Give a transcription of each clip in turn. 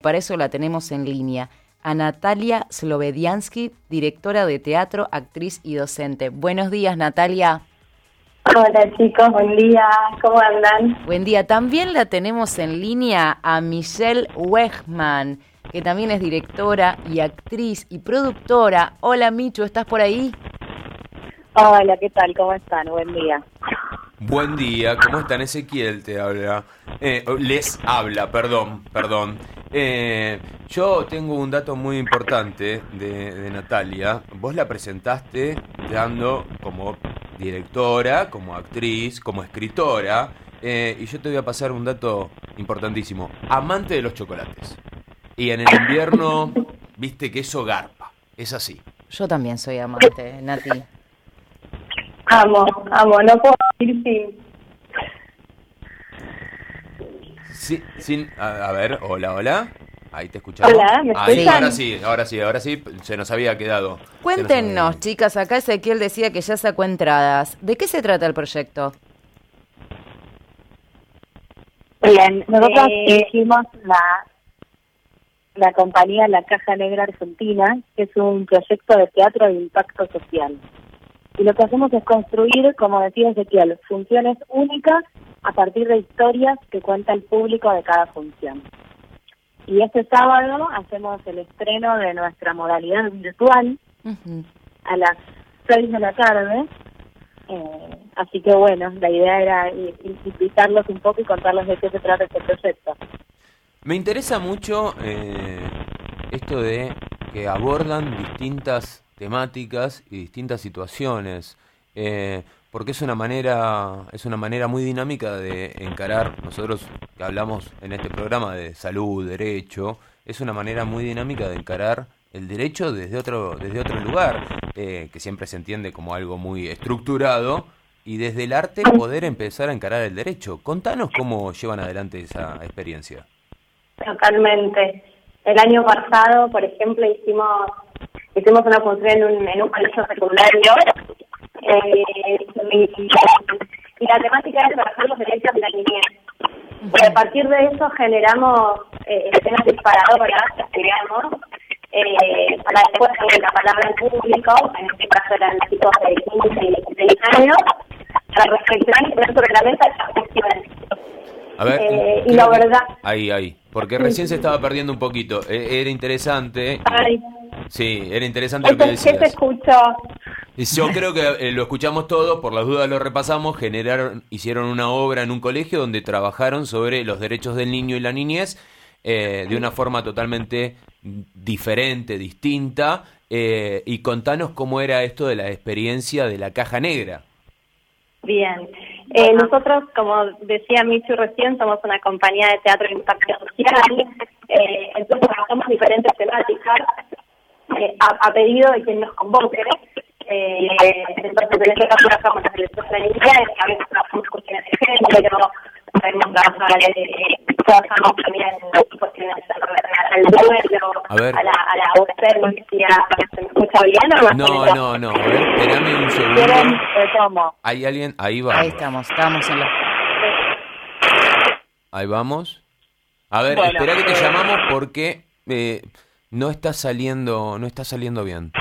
Para eso la tenemos en línea. A Natalia Slovediansky, directora de teatro, actriz y docente. Buenos días, Natalia. Hola chicos, buen día, ¿cómo andan? Buen día. También la tenemos en línea a Michelle Wegman, que también es directora y actriz y productora. Hola Michu, ¿estás por ahí? Hola, ¿qué tal? ¿Cómo están? Buen día. Buen día, ¿cómo están? Ezequiel te habla. Eh, les habla, perdón, perdón. Eh, yo tengo un dato muy importante de, Natalia. Vos la presentaste dando como directora, como actriz, como escritora. Eh, y yo te voy a pasar un dato importantísimo. Amante de los chocolates. Y en el invierno, viste que eso garpa. Es así. Yo también soy amante, Nati. Amo, amo, no puedo decir sin. Sí, sin, a, ver, hola, hola. Ahí te escuchamos. Hola, ¿me Ahí, ahora sí, ahora sí, ahora sí, se nos había quedado. Cuéntenos, chicas, acá Ezequiel decía que ya sacó entradas. ¿De qué se trata el proyecto? Bien, nosotros eh, hicimos la, la compañía La Caja Negra Argentina, que es un proyecto de teatro de impacto social. Y lo que hacemos es construir, como decía Ezequiel, funciones únicas a partir de historias que cuenta el público de cada función. Y este sábado hacemos el estreno de nuestra modalidad virtual a las 6 de la tarde. Eh, así que bueno, la idea era invitarlos un poco y contarles de qué se trata este proyecto. Me interesa mucho eh, esto de que abordan distintas temáticas y distintas situaciones, eh, porque es una manera es una manera muy dinámica de encarar nosotros que hablamos en este programa de salud, derecho, es una manera muy dinámica de encarar el derecho desde otro desde otro lugar, eh, que siempre se entiende como algo muy estructurado y desde el arte poder empezar a encarar el derecho. Contanos cómo llevan adelante esa experiencia. Totalmente. El año pasado, por ejemplo, hicimos hicimos una función en un, en un colegio secundario eh, y, la temática era trabajar los derechos de la niñez. Y a partir de eso generamos eh, escenas disparadoras, digamos, eh, para después tener la palabra al público, en este caso eran chicos de 15 y 16 años, para reflexionar y poner sobre la mesa estas cuestiones. A ver, eh, y la verdad. Ahí, ahí. Porque recién se estaba perdiendo un poquito. E, era interesante. Ay. Sí, era interesante lo que decías. ¿Qué se escuchó? Yo creo que eh, lo escuchamos todos, por las dudas lo repasamos, generaron, hicieron una obra en un colegio donde trabajaron sobre los derechos del niño y la niñez eh, de una forma totalmente diferente, distinta, eh, y contanos cómo era esto de la experiencia de la caja negra. Bien, nosotros, como decía Michu recién, somos una compañía de teatro de impacto social, entonces trabajamos diferentes temáticas eh, a, pedido de quien nos convoque. Eh, entonces, en este caso, trabajamos las elecciones iniciales, a veces trabajamos cuestiones de género, sabemos trabajar, eh, trabajamos también en cuestiones al duelo, a, ver. a la, a la ausencia. ¿Se me escucha bien o no? No, no, no. A ver, espérame un segundo. ¿Cómo? ¿Hay alguien? Ahí va. Ahí estamos, estamos en la... Ahí vamos. A ver, espera que te llamamos porque... Eh, no está saliendo, no está saliendo bien.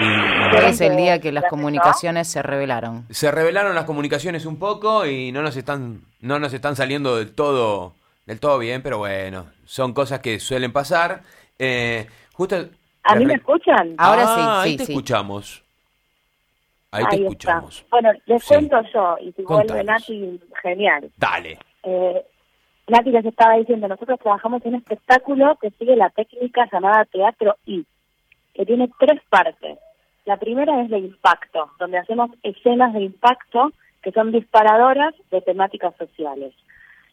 Y, es el día que las comunicaciones se revelaron. Se revelaron las comunicaciones un poco y no nos están, no nos están saliendo del todo, del todo bien, pero bueno, son cosas que suelen pasar. Eh, justo. ¿A mí me escuchan? Ahora sí, ah, sí, ahí te escuchamos. Ahí, te escuchamos. Bueno, les cuento yo y si vuelve Nati, genial. Dale. Eh, Nati les estaba diciendo, nosotros trabajamos en un espectáculo que sigue la técnica llamada teatro I, que tiene tres partes. La primera es de impacto, donde hacemos escenas de impacto que son disparadoras de temáticas sociales.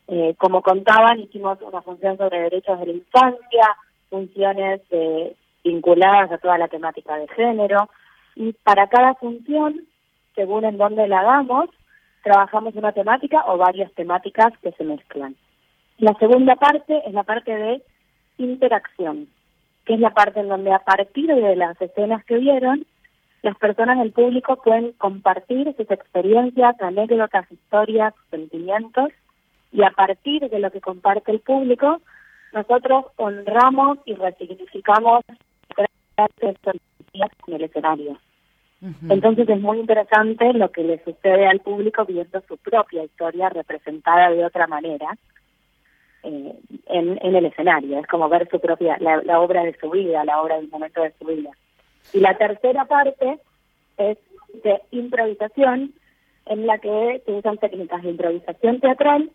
Eh, como contaban, hicimos una función sobre derechos de la infancia, funciones eh, vinculadas a toda la temática de género, y para cada función, según en dónde la hagamos, trabajamos una temática o varias temáticas que se mezclan. La segunda parte es la parte de interacción, que es la parte en donde a partir de las escenas que vieron, las personas del público pueden compartir sus experiencias, anécdotas, historias, sentimientos, y a partir de lo que comparte el público, nosotros honramos y resignificamos en el escenario. Entonces es muy interesante lo que le sucede al público viendo su propia historia representada de otra manera eh, en, el escenario. Es como ver su propia, la, la, obra de su vida, la obra del momento de su vida. Y la tercera parte es de improvisación, en la que se usan técnicas de improvisación teatral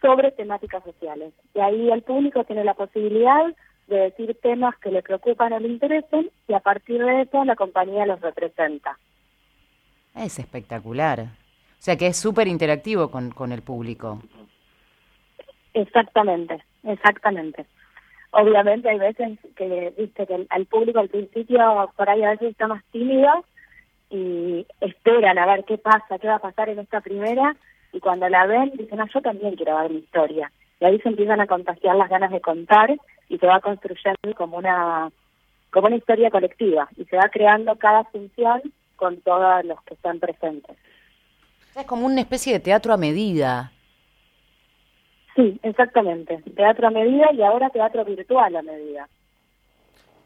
sobre temáticas sociales. Y ahí el público tiene la posibilidad de decir temas que le preocupan o le interesen y a partir de eso la compañía los representa. Es espectacular. O sea que es súper interactivo con, con el público. Exactamente, exactamente. Obviamente hay veces que, viste, que al público al principio por ahí a veces está más tímido y esperan a ver qué pasa, qué va a pasar en esta primera y cuando la ven dicen, ah, yo también quiero ver mi historia. Y ahí se empiezan a contagiar las ganas de contar y se va construyendo como una como una historia colectiva y se va creando cada función con todos los que están presentes. Es como una especie de teatro a medida. Sí, exactamente. Teatro a medida y ahora teatro virtual a medida.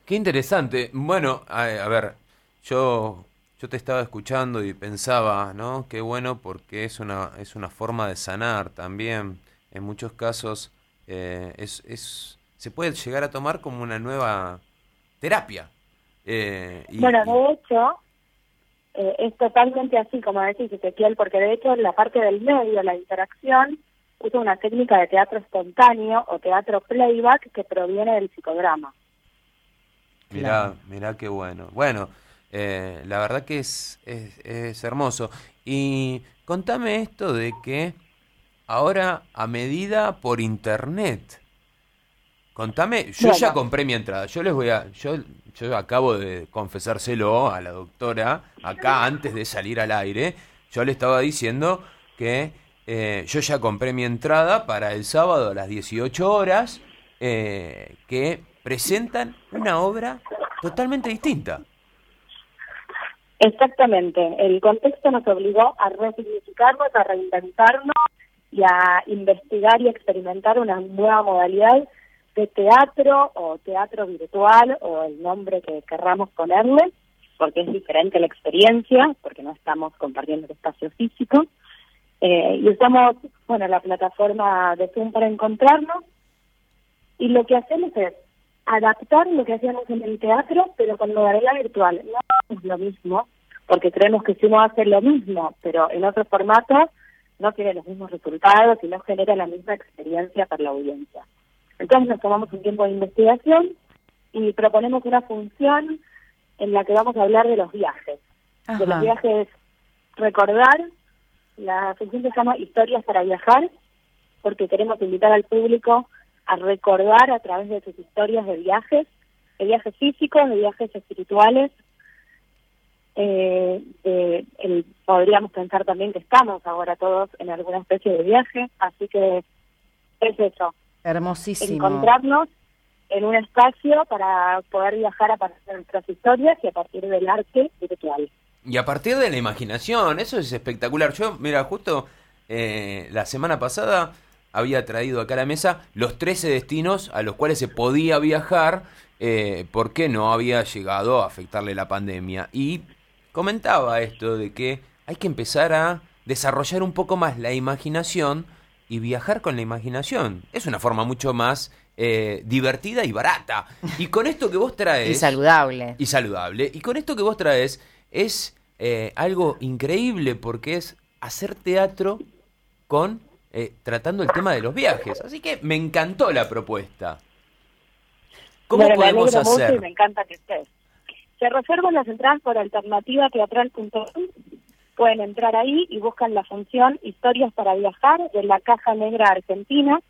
Qué interesante. Bueno, a, a ver, yo yo te estaba escuchando y pensaba, ¿no? Qué bueno porque es una, es una forma de sanar también. En muchos casos eh, es, es, se puede llegar a tomar como una nueva terapia. Eh, bueno, de hecho, eh, es totalmente así, como decís, Ezequiel, porque de hecho la parte del medio, la interacción, usa una técnica de teatro espontáneo o teatro playback que proviene del psicodrama. Mirá, mirá qué bueno. Bueno, eh, la verdad que es, es, hermoso. Y contame esto de que ahora a medida por internet. Contame, yo ya compré mi entrada. Yo les voy a, yo, yo acabo de confesárselo a la doctora acá antes de salir al aire. Yo le estaba diciendo que eh, yo ya compré mi entrada para el sábado a las 18 horas, eh, que presentan una obra totalmente distinta. Exactamente. El contexto nos obligó a resignificarnos, a reinventarnos y a investigar y experimentar una nueva modalidad de teatro o teatro virtual o el nombre que querramos ponerle, porque es diferente la experiencia, porque no estamos compartiendo el espacio físico. Eh, y usamos, bueno, la plataforma de Zoom para encontrarnos y lo que hacemos es adaptar lo que hacíamos en el teatro, pero con modalidad virtual. No es lo mismo, porque creemos que si uno hace lo mismo, pero en otro formato, no tiene los mismos resultados y no genera la misma experiencia para la audiencia. Entonces nos tomamos un tiempo de investigación y proponemos una función en la que vamos a hablar de los viajes. De los viajes, recordar, la función se llama Historias para Viajar, porque queremos invitar al público a recordar a través de sus historias de viajes, de viajes físicos, de viajes espirituales. Eh, el, podríamos pensar también que estamos ahora todos en alguna especie de viaje, así que es eso. Hermosísimo. Encontrarnos en un espacio para poder viajar a partir de nuestras historias y a partir del arte virtual. Y a partir de la imaginación, eso es espectacular. Yo, mira, justo eh, la semana pasada había traído acá a la mesa los 13 destinos a los cuales se podía viajar eh, porque no había llegado a afectarle la pandemia. Y comentaba esto de que hay que empezar a desarrollar un poco más la imaginación y viajar con la imaginación. Es una forma mucho más eh, divertida y barata. Y con esto que vos traes... y saludable. Y saludable. Y con esto que vos traes es eh, algo increíble porque es hacer teatro con eh, tratando el tema de los viajes. Así que me encantó la propuesta. ¿Cómo podemos hacer? me encanta que estés. Se reservan las entradas por alternativateatral.com. Pueden entrar ahí y buscan la función Historias para Viajar de la Caja Negra Argentina.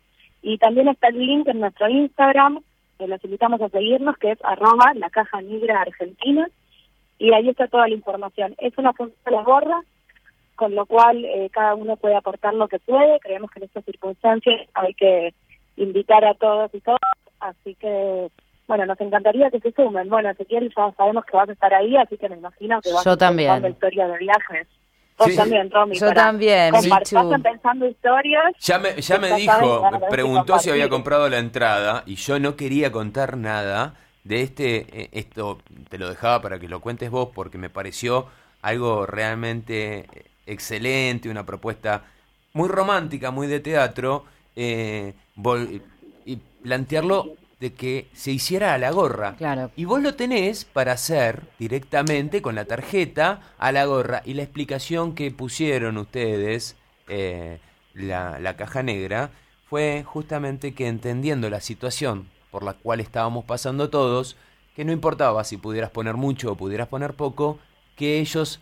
Y también está el link en nuestro Instagram, que los invitamos a seguirnos, que es arroba la Caja Negra Argentina. Y ahí está toda la información. Es una función de las gorras, con lo cual eh, cada uno puede aportar lo que puede. Creemos que en estas circunstancias hay que invitar a todos y todas. Así que bueno, nos encantaría que se sumen. Bueno, Ezequiel, ya sabemos que vas a estar ahí, así que me imagino que vas Yo a también. la historia de viajes. Vos Sí. también, Romy. Yo también, pensando historias. Ya me, ya me dijo, preguntó si había comprado la entrada y yo no quería contar nada de este, eh, esto te lo dejaba para que lo cuentes vos porque me pareció algo realmente eh, excelente, una propuesta muy romántica, muy de teatro, eh, y plantearlo de que se hiciera a la gorra. Claro. Y vos lo tenés para hacer directamente con la tarjeta a la gorra. Y la explicación que pusieron ustedes, eh, la, la caja negra, fue justamente que entendiendo la situación por la cual estábamos pasando todos, que no importaba si pudieras poner mucho o pudieras poner poco, que ellos,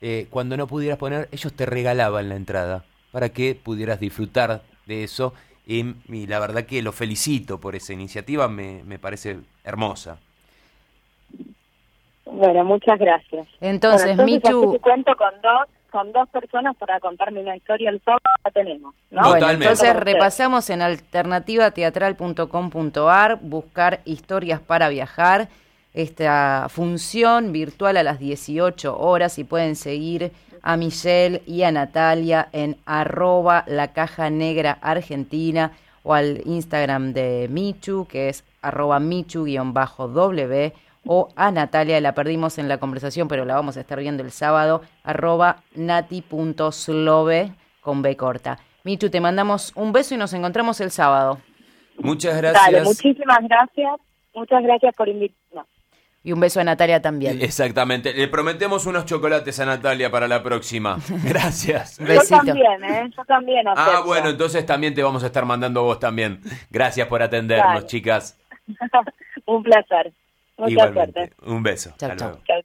eh, cuando no pudieras poner, ellos te regalaban la entrada para que pudieras disfrutar de eso. Y, y la verdad que lo felicito por esa iniciativa, me, me parece hermosa. Bueno, muchas gracias. Entonces, Bueno, Michu, así que cuento con dos, con dos personas para contarme una historia el sábado, la tenemos. ¿no? Bueno, Totalmente. entonces repasamos en alternativateatral.com.ar, buscar historias para viajar, esta función virtual a las 18 horas y pueden seguir a Michelle y a Natalia en arroba la caja negra argentina o al Instagram de Michu, que es arroba michu-w o a Natalia, la perdimos en la conversación, pero la vamos a estar viendo el sábado, arroba nati.slove con B corta. Michu, te mandamos un beso y nos encontramos el sábado. Muchas gracias. Dale, muchísimas gracias. Muchas gracias por invitarnos. Y un beso a Natalia también. Exactamente. Le prometemos unos chocolates a Natalia para la próxima. Gracias. Besito. Yo también, ¿eh? Yo también Ah, bueno, entonces también te vamos a estar mandando a vos también. Gracias por atendernos, Dale. chicas. Un placer. Mucha Igualmente. suerte. Un beso. Hasta luego. Chao.